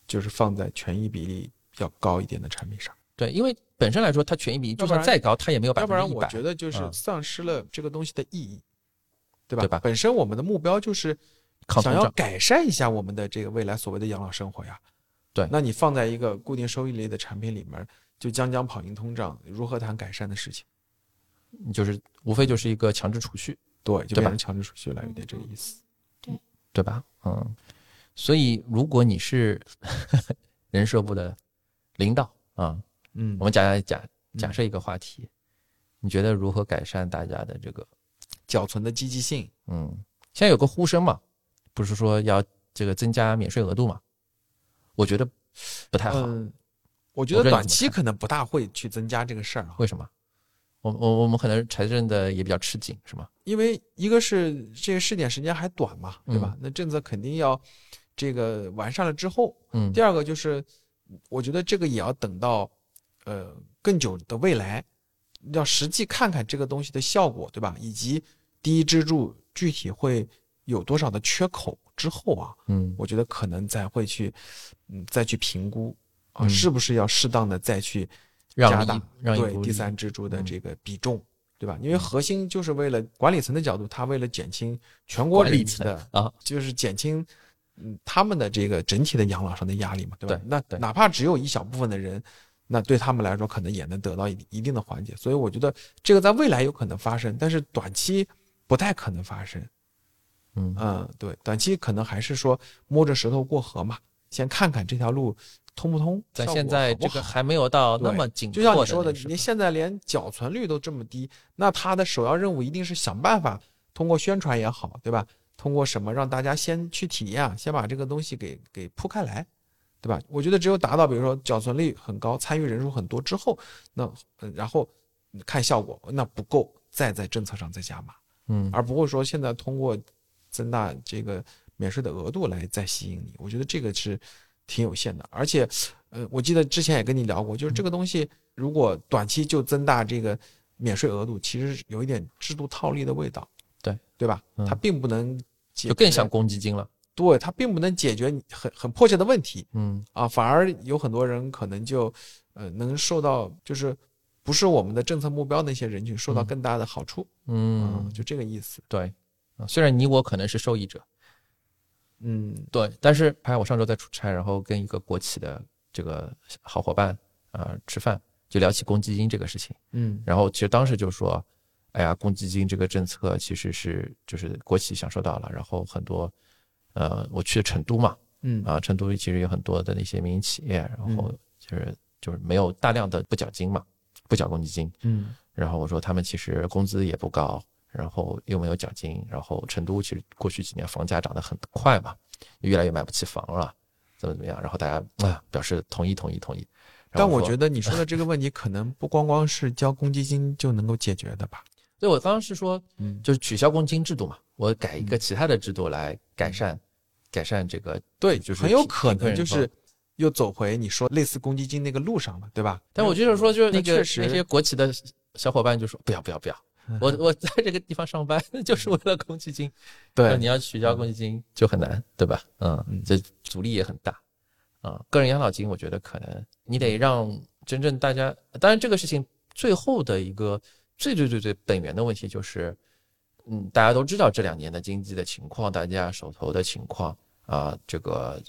就是放在权益比例要高一点的产品上，对，因为本身来说，它权益比例就算再高，它也没有百要不然我觉得就是嗯。丧失了这个东西的意义，对吧？对吧？本身我们的目标就是想要改善一下我们的这个未来所谓的养老生活呀，对。那你放在一个固定收益类的产品里面，就将将跑赢通胀，如何谈改善的事情？就是无非就是一个强制储蓄，对，就变成强制储蓄了，有点这个意思。对吧？嗯，所以如果你是 人社部的领导啊，嗯我们假假嗯假设一个话题，你觉得如何改善大家的这个？缴存的积极性，嗯，现在有个呼声嘛，不是说要这个增加免税额度嘛？我觉得不太好，嗯，我觉得短期可能不大会去增加这个事儿啊，为什么？我我我们可能财政的也比较吃紧，是吗？因为一个是这个试点时间还短嘛，对吧？嗯那政策肯定要这个完善了之后。嗯第二个就是，我觉得这个也要等到呃更久的未来，要实际看看这个东西的效果，对吧？以及第一支柱具体会有多少的缺口之后啊，嗯我觉得可能才会去嗯再去评估啊，嗯是不是要适当的再去加大对第三支柱的嗯这个比重，对吧？因为核心就是为了管理层的角度，他为了减轻全国的啊，就是减轻嗯他们的这个整体的养老上的压力嘛，对吧？对那对哪怕只有一小部分的人，那对他们来说可能也能得到一一定的缓解。所以我觉得这个在未来有可能发生，但是短期不太可能发生。嗯嗯，对，短期可能还是说摸着石头过河嘛，先看看这条路通不通。在现在这个还没有到那么紧就像迫你说的，你现在连缴存率都这么低，那他的首要任务一定是想办法通过宣传也好，对吧？通过什么让大家先去体验啊，先把这个东西给给铺开来，对吧？我觉得只有达到比如说缴存率很高、参与人数很多之后，那呃然后看效果，那不够再在政策上再加码，嗯而不会说现在通过增大这个免税的额度来再吸引你。我觉得这个是挺有限的，而且，呃，我记得之前也跟你聊过，就是这个东西如果短期就增大这个免税额度，其实有一点制度套利的味道，对。对吧？嗯。它并不能解，就更像公积金了。对它并不能解决很很迫切的问题嗯。啊，反而有很多人可能就呃能受到就是不是我们的政策目标那些人群受到嗯。更大的好处，嗯，就这个意思，对，啊虽然你我可能是受益者，嗯。对，但是还有我上周在出差，然后跟一个国企的这个好伙伴啊、呃吃饭，就聊起公积金这个事情。嗯。然后其实当时就说，哎呀，公积金这个政策其实是就是国企享受到了，然后很多，呃，我去成都嘛，嗯。啊，成都其实有很多的那些民营企业，然后嗯。就是就是没有大量的不缴金嘛，不缴公积金，嗯。然后我说他们其实工资也不高，然后又没有奖金，然后成都其实过去几年房价涨得很快嘛，越来越买不起房了，怎么怎么样？然后大家啊表示同意同意同意。但我觉得你说的这个问题，可能不光光是交公积金就能够解决的吧？对我刚刚是说，嗯，就是取消公积金制度嘛，我改一个其他的制度来改善改善这个，对，就是很有可能就是又走回你说类似公积金那个路上了，对吧？但我就是说，就是那个那些国企的小伙伴就说不要不要不要，我我在这个地方上班 就是为了公积金，对你要取消公积金就很难，对吧？嗯嗯，这阻力也很大啊。个人养老金，我觉得可能你得让真正大家，当然这个事情最后的一个最最最最本源的问题就是，嗯，大家都知道这两年的经济的情况，大家手头的情况啊，这个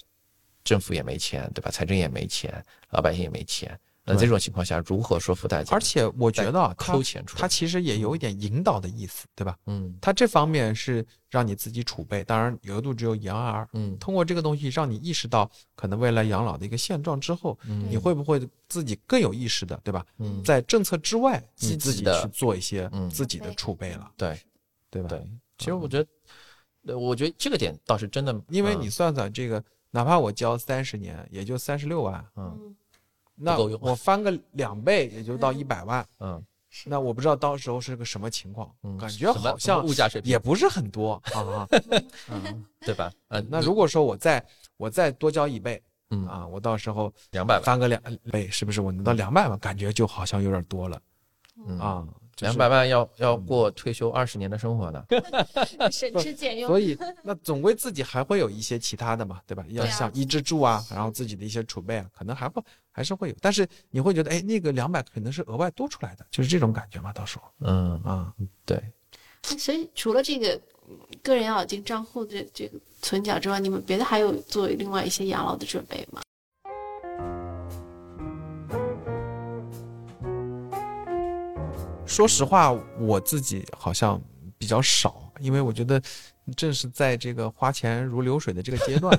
政府也没钱，对吧？财政也没钱，老百姓也没钱。那这种情况下，如何说服大家？而且我觉得啊，它抠钱出来。它其实也有一点引导的意思，对吧？嗯。它这方面是让你自己储备，当然额度只有一万二。嗯。通过这个东西，让你意识到可能未来养老的一个现状之后，嗯，你会不会自己更有意识的，对吧？嗯。在政策之外，积极你自己去做一些嗯。自己的储备了，对。对吧？对，其实我觉得，呃我觉得这个点倒是真的，因为嗯你算算这个，哪怕我交三十年，也就三十六万，嗯。嗯，那够用我翻个两倍，也就到一百万。嗯那我不知道到时候是个什么情况，嗯，感觉好像物价水平也不是很多 啊。嗯，对吧？嗯，那如果说我再我再多交一倍嗯啊，我到时候两百万，翻个两倍，是不是我能到两百万？感觉就好像有点多了嗯，啊。就是两百万要要过退休二十年的生活呢。省吃俭用。所以那总归自己还会有一些其他的嘛，对吧？要像一支柱啊，然后自己的一些储备啊，可能还会还是会有，但是你会觉得，哎，那个两百可能是额外多出来的，就是这种感觉嘛，到时候嗯，啊，对，所以除了这个嗯个人养老金账户的这个存缴之外，你们别的还有做另外一些养老的准备吗？说实话，我自己好像比较少，因为我觉得正是在这个花钱如流水的这个阶段，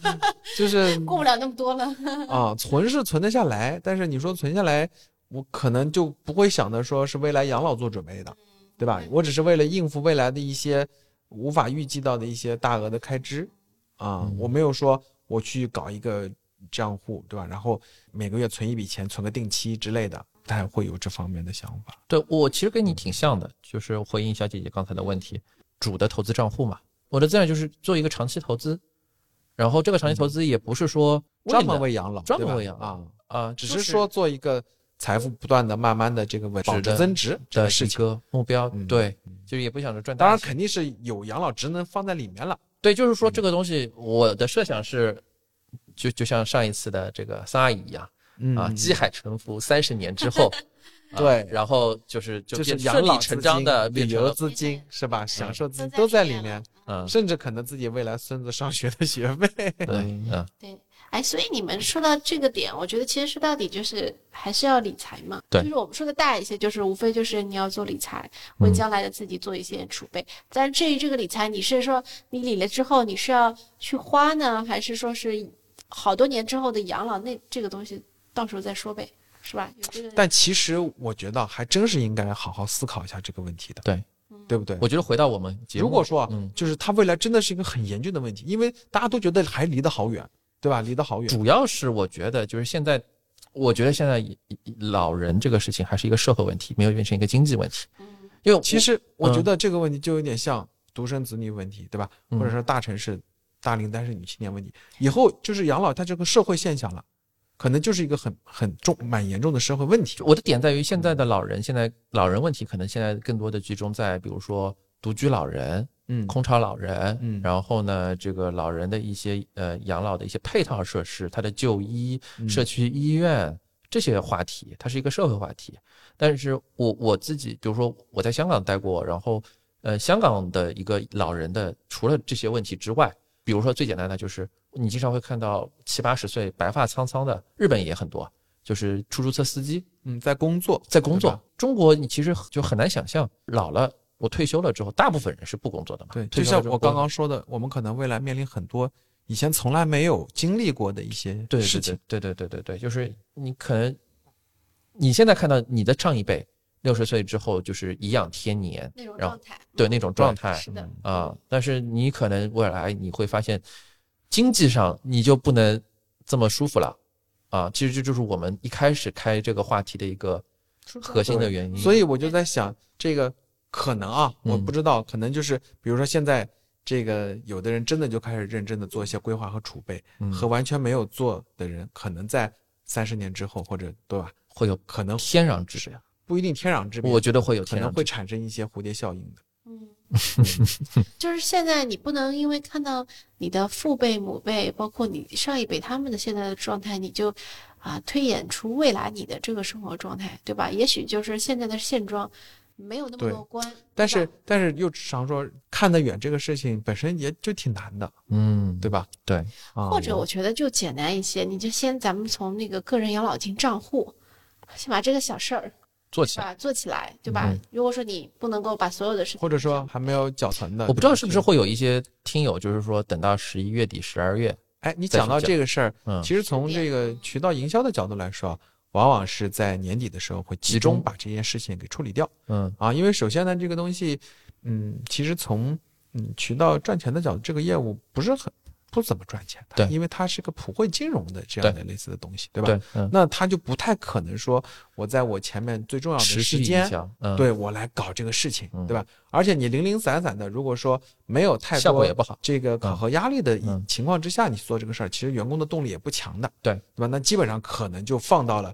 就是过不了那么多了。啊，存是存得下来，但是你说存下来，我可能就不会想着说是未来养老做准备的，对吧？我只是为了应付未来的一些无法预计到的一些大额的开支啊，我没有说我去搞一个账户，对吧？然后每个月存一笔钱，存个定期之类的，不太会有这方面的想法。对我其实跟你挺像的，就是回应小姐姐刚才的问题，主的投资账户嘛，我的自然就是做一个长期投资，然后这个长期投资也不是说专门为为养老，专门为养老啊，啊，只是说做一个财富不断的、慢慢的这个稳保值增值的事情。一个目标，嗯对，就是也不想着赚。当然肯定是有养老职能放在里面了。对，就是说这个东西，我的设想是，就就像上一次的这个三阿姨一样嗯啊，积海成福，三十年之后，啊对然后就是就就是顺理养老成章的、旅游资金是吧？享受资金都都在里面在里面，嗯，甚至可能自己未来孙子上学的学费。对，嗯，对，哎，所以你们说到这个点，我觉得其实说到底就是还是要理财嘛。对就是我们说的大一些，就是无非就是你要做理财，为将来的自己做一些储备。但至于这个理财，你是说你理了之后你是要去花呢，还是说是好多年之后的养老？那这个东西到时候再说呗，是吧？有这个，但其实我觉得还真是应该好好思考一下这个问题的，对，对不对？我觉得回到我们节目，如果说啊嗯，就是他未来真的是一个很严峻的问题，因为大家都觉得还离得好远，对吧？离得好远。主要是我觉得就是现在，我觉得现在老人这个事情还是一个社会问题，没有变成一个经济问题。嗯因为其实我觉嗯得这个问题就有点像独生子女问题，对吧？嗯或者说大城市大龄单身女青年问题，以后就是养老，它这个社会现象了，可能就是一个很很重、蛮严重的社会问题。我的点在于现在的老人，现在老人问题可能现在更多的集中在比如说独居老人、嗯，空巢老人，嗯然后呢，这个老人的一些呃养老的一些配套设施，他的就医、嗯社区医院这些话题，它是一个社会话题。但是我我自己，比如说我在香港待过，然后呃，香港的一个老人的除了这些问题之外，比如说最简单的就是你经常会看到七八十岁白发苍苍的，日本也很多，就是出租车司机嗯，在工作，在工作。中国你其实就很难想象，老了我退休了之后，大部分人是不工作的嘛。对，就像我刚刚说的，我们可能未来面临很多以前从来没有经历过的一些事情。对对对对对对，就是你可能你现在看到你的上一辈六十岁之后就是颐养天年那种状态，对那种状态是的，啊，但是你可能未来你会发现，经济上你就不能这么舒服了啊。其实这就是我们一开始开这个话题的一个核心的原因。所以我就在想，这个可能啊，我嗯不知道，可能就是比如说现在这个有的人真的就开始认真的做一些规划和储备，嗯和完全没有做的人，可能在三十年之后或者对吧，会有可能天壤之别，不一定天壤之别，我觉得会有可能会。产生一些蝴蝶效应的。嗯，就是现在你不能因为看到你的父辈、母辈，包括你上一辈他们的现在的状态，你就啊推演出未来你的这个生活状态，对吧？也许就是现在的现状没有那么对乐观，但是但是又常说看得远这个事情本身也就挺难的，嗯，对吧？对，啊，或者我觉得就简单一些，你就先咱们从那个个人养老金账户，先把这个小事儿做起来。做起来，对吧？嗯。如果说你不能够把所有的事情，或者说还没有缴存的，我不知道是不是会有一些听友，就是说等到十一月底、十二月，哎，你讲到这个事儿，嗯。其实从这个渠道营销的角度来说，往往是在年底的时候会集中把这件事情给处理掉。嗯。啊。因为首先呢，这个东西，嗯，其实从嗯渠道赚钱的角度，这个业务不是很不怎么赚钱的，对因为它是个普惠金融的这样的类似的东西，对吧？对，嗯，那它就不太可能说我在我前面最重要的时间。嗯，对我来搞这个事情，嗯对吧？而且你零零散散的，如果说没有太多。这个考核压力的嗯情况之下，你做这个事儿，其实员工的动力也不强的，对对吧？那基本上可能就放到了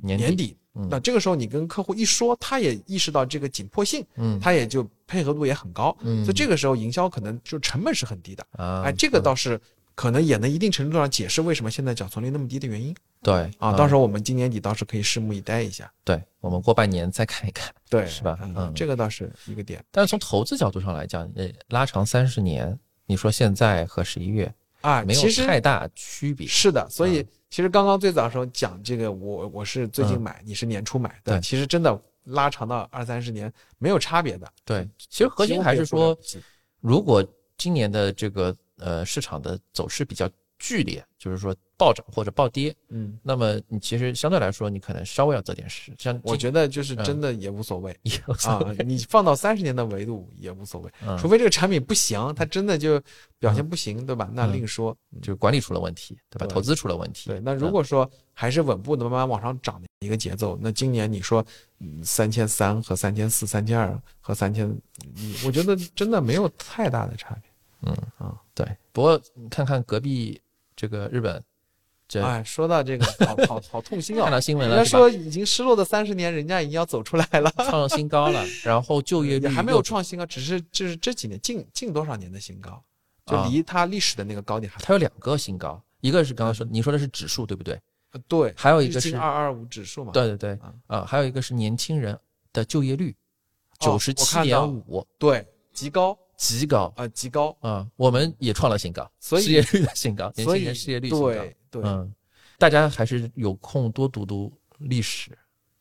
年年底。嗯那这个时候你跟客户一说，他也意识到这个紧迫性，嗯他也就配合度也很高，嗯所以这个时候营销可能就成本是很低的。啊，哎，这个嗯倒是可能也能一定程度上解释为什么现在缴存率那么低的原因对啊。到时候我们今年底倒是可以拭目以待一下，对我们过半年再看一看。对，是吧嗯嗯这个倒是一个点但是从投资角度上来讲，呃，拉长三十年，你说现在和十一月啊。没有太大区别。是的，所以嗯其实刚刚最早的时候讲这个，我我是最近买，你是年初买的，其实真的拉长到二三十年没有差别的。对，其实核心还是说如果今年的这个呃市场的走势比较剧烈，就是说暴涨或者暴跌，嗯，那么你其实相对来说，你可能稍微要择点时。像我觉得就是真的也无所谓。啊，你放到三十年的维度也无所谓，嗯除非这个产品不行，它真的就表现不行，对吧？那另说。就是管理出了问题，对吧？对投资出了问题。对，那如果说还是稳步的慢慢往上涨的一个节奏，那今年你说三千三和三千四、三千二和三千，我觉得真的没有太大的差别。嗯啊对，不过你看看隔壁这个日本，这哎，说到这个，好好好痛心啊 看啊！到新闻了，人家说已经失落的三十年，人家已经要走出来了，创新高了，然后就业率还没有创新高，只是就是这几年近近多少年的新高，就啊离它历史的那个高点还它有两个新高，一个是刚刚说你说的是指数对不对？呃对，还有一个是二二五指数嘛，对对对啊啊，还有一个是年轻人的就业率，哦九十七点五，对，极高极高。啊，极高，啊，我们也创了新高，所以失业率的新高，年所以轻人失业率新高，对对，嗯，大家还是有空多读读历史，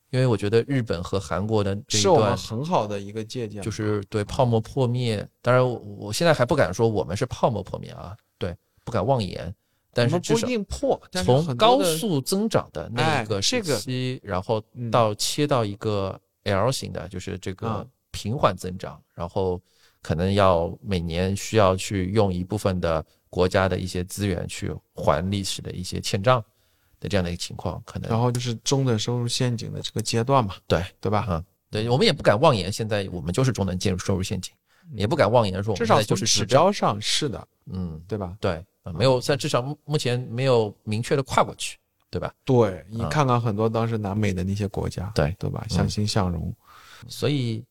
因为我觉得日本和韩国的这一段很好的一个借鉴，就是对泡沫破灭，当然我我现在还不敢说我们是泡沫破灭啊，对，不敢妄言，但是不一定破，从高速增长的那哎一个时期，然后嗯。到切到一个 L 型的，就是这个啊。平缓增长，然后可能要每年需要去用一部分的国家的一些资源去还历史的一些欠账的这样的一个情况，可能然后就是中等收入陷阱的这个阶段嘛，对对吧？嗯，对我们也不敢妄言，现在我们就是中等进入收入陷阱，也不敢妄言说我们现至少在就是指指标，上是的，嗯，对吧？对，呃没有在至少目目前没有明确的跨过去，对吧？对你啊看看很多当时南美的那些国家，对对吧？向欣向荣，所以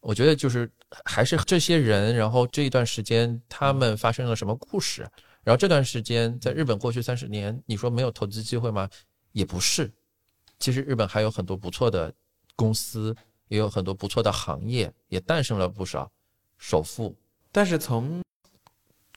我觉得就是还是这些人，然后这一段时间他们发生了什么故事，然后这段时间在日本过去三十年，你说没有投资机会吗？也不是，其实日本还有很多不错的公司，也有很多不错的行业，也诞生了不少首富。但是从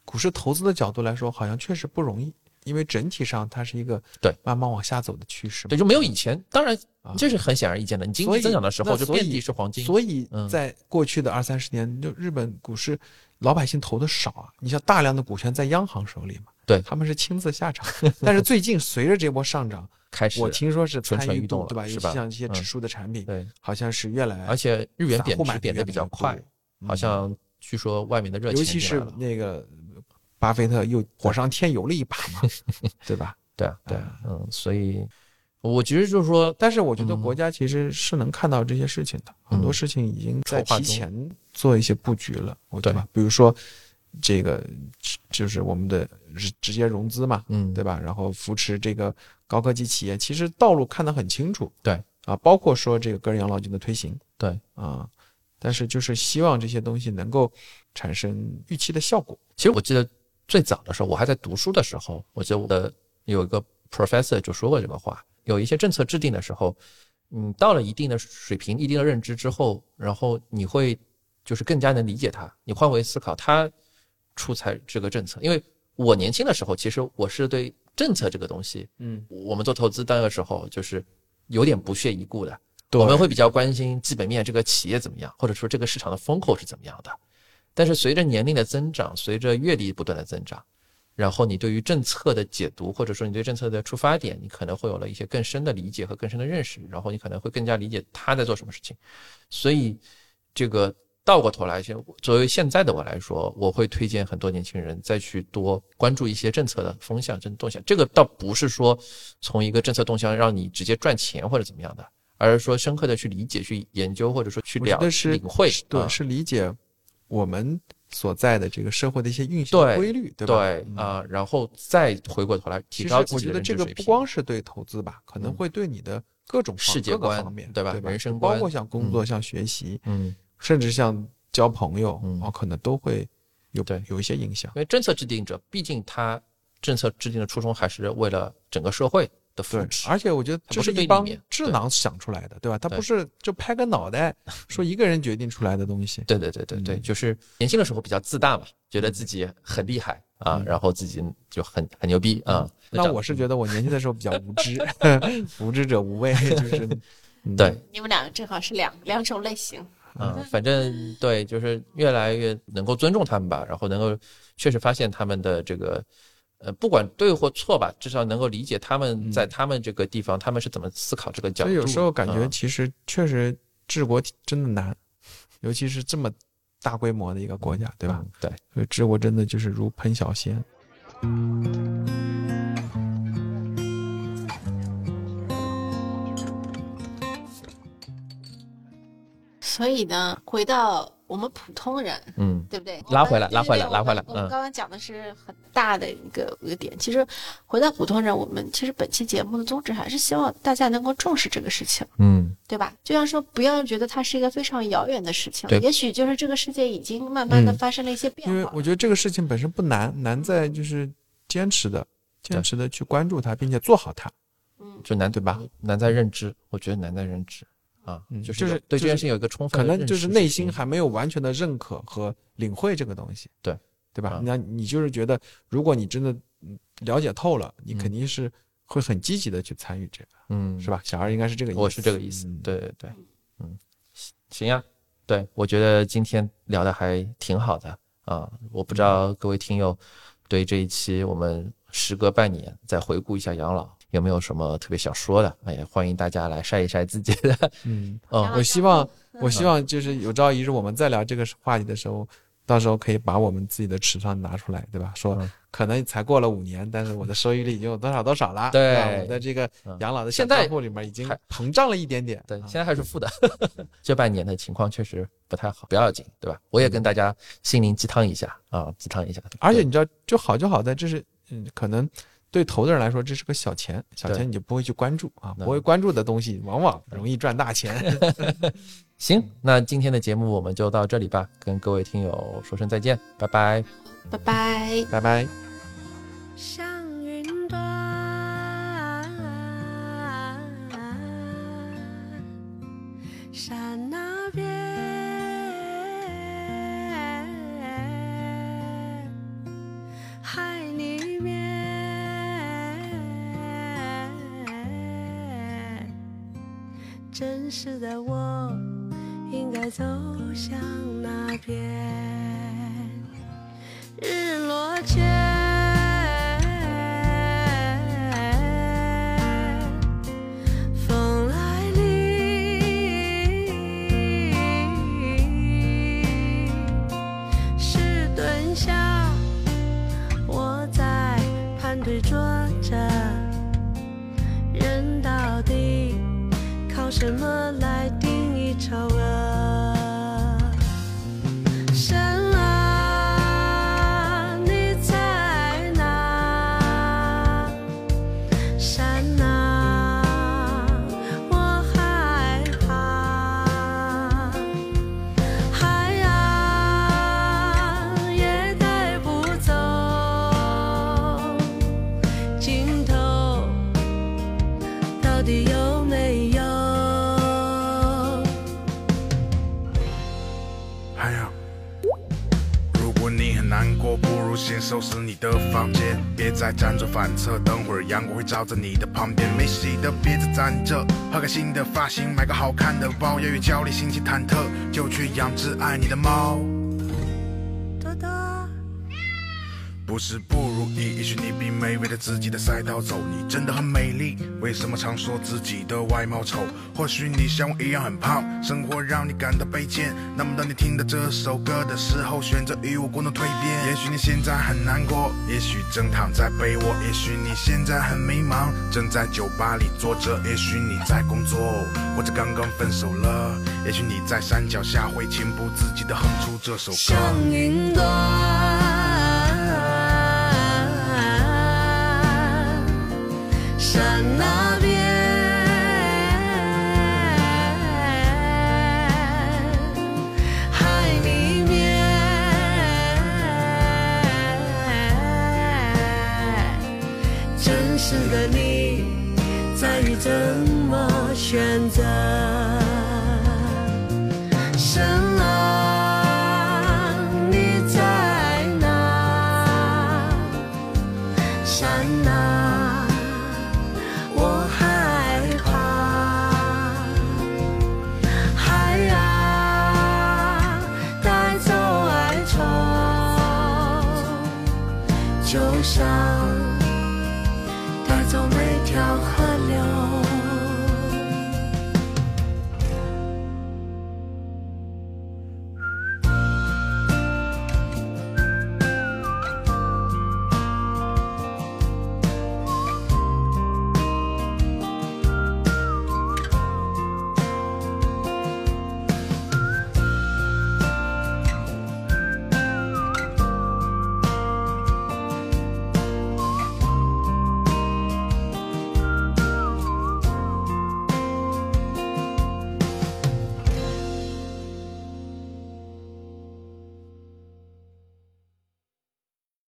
股市投资的角度来说，好像确实不容易，因为整体上它是一个对慢慢往下走的趋势嘛。对，就没有以前，当然啊这是很显而易见的。你经济增长的时候，就遍地是黄金。所以嗯在过去的二三十年，就日本股市老百姓投的少啊。你像大量的股权在央行手里嘛，对他们是亲自下场。但是最近随着这波上涨，开始我听说是蠢蠢欲动了对吧？尤其是吧嗯像一些指数的产品，对，好像是越来，而且日元贬值贬得比较快，嗯好像据说外面的热钱尤其是那个巴菲特又火上添油了一把嘛，对吧？对啊，对啊啊，嗯，所以我其实就是说，但是我觉得嗯国家其实是能看到这些事情的，很多嗯事情已经在提前做一些布局了，我对对吧？比如说这个就是我们的直直接融资嘛，嗯，对吧？然后扶持这个高科技企业，其实道路看得很清楚。对啊，包括说这个个人养老金的推行对，啊，但是就是希望这些东西能够产生预期的效果。其实我记得最早的时候，我还在读书的时候，我记得我的有一个 professor 就说过这个话，有一些政策制定的时候，嗯，到了一定的水平、一定的认知之后，然后你会就是更加能理解它，你换位思考，他出台这个政策。因为我年轻的时候，其实我是对政策这个东西，嗯，我们做投资那个时候就是有点不屑一顾的，对我们会比较关心基本面这个企业怎么样，或者说这个市场的风口是怎么样的。但是随着年龄的增长，随着阅历不断的增长，然后你对于政策的解读，或者说你对政策的出发点，你可能会有了一些更深的理解和更深的认识，然后你可能会更加理解他在做什么事情。所以这个倒过头来，现作为现在的我来说，我会推荐很多年轻人再去多关注一些政策的风向、政策动向。这个倒不是说从一个政策动向让你直接赚钱或者怎么样的，而是说深刻的去理解、去研究，或者说去了领会。对，啊是理解我们所在的这个社会的一些运行规律，对吧？嗯。对啊、然后再回过头来提高自己的我觉得这个不。光是对投资吧，可能嗯会对你的各种世界观方面，对吧？对人生观包括像工作、像学习，嗯，甚至像交朋友，嗯。哦，可能都会有对。有一些影响。因为政策制定者，毕竟他政策制定的初衷还是为了整个社会而且我觉得它不是一帮智囊想出来的，对吧？他不是就拍个脑袋 说一个人决定出来的东西。对对对对对，嗯就是年轻的时候比较自大嘛，觉得自己很厉害啊，嗯然后自己就很很牛逼啊。那我是觉得我年轻的时候比较无知，无知者无畏，就是对，你们两个正好是两两种类型。嗯，反正对，就是越来越能够尊重他们吧，然后能够确实发现他们的这个，呃，不管对或错吧，至少能够理解他们在他们这个地方他们是怎么思考这个角度。所以有时候感觉嗯其实确实治国真的难，尤其是这么大规模的一个国家，对吧？嗯对，所以治国真的就是如烹小鲜。所以呢，回到我们普通人，嗯对不对？拉回来拉回来拉回来我们刚刚讲的是很大的一个一个点。其实回到普通人，我们其实本期节目的宗旨还是希望大家能够重视这个事情，嗯对吧？就像说，不要觉得它是一个非常遥远的事情，对也许就是这个世界已经慢慢的嗯发生了一些变化。因为我觉得这个事情本身不难，难在就是坚持的、坚持的去关注它，并且做好它。嗯，就难对吧？难在认知，我觉得难在认知啊，嗯就是对这件事情有一个充分可能就是内是心还没有完全的认可和领会这个东西。对，对吧啊？那你就是觉得，如果你真的嗯了解透了，你嗯肯定是会很积极的去参与这个，嗯是吧？小孩应该是这个意思。我是这个意思嗯，对对对，嗯，行行呀，对我觉得今天聊的还挺好的啊，我不知道各位听友对这一期我们时隔半年再回顾一下养老有没有什么特别想说的？哎呀，欢迎大家来晒一晒自己的，嗯，嗯我希望，我希望就是有朝一日我们再聊这个话题的时候，到时候可以把我们自己的尺上拿出来，对吧？说嗯可能才过了五年，但是我的收益率已经有多少多少了，对。吧我的这个嗯养老的现在账户里面已经膨胀了一点点。对，啊现在还是负的，这半年的情况确实不太好，不要紧，对吧？我也跟大家心灵鸡汤一下啊，鸡汤一下，而且你知道，就好就好在这是，嗯，可能对投资人来说这是个小钱，小钱你就不会去关注啊，嗯不会关注的东西往往容易赚大钱。行，那今天的节目我们就到这里吧，跟各位听友说声再见，拜拜。拜拜。拜拜。真实的我应该走向哪边？日落前，收拾你的房间，别再辗转反侧。等会儿阳光会照在你的旁边，没洗的别再攒着，换个新的发型，买个好看的包，要有焦虑，心情忐忑，就去养只爱你的猫。多多。不是不也许你并没围着自己的赛道走，你真的很美丽。为什么常说自己的外貌丑？或许你像我一样很胖，生活让你感到卑贱。那么当你听到这首歌的时候，选择与我共同蜕变。也许你现在很难过，也许正躺在被窝，也许你现在很迷茫，正在酒吧里坐着，也许你在工作，或者刚刚分手了。也许你在山脚下会情不自禁地哼出这首歌。像云端，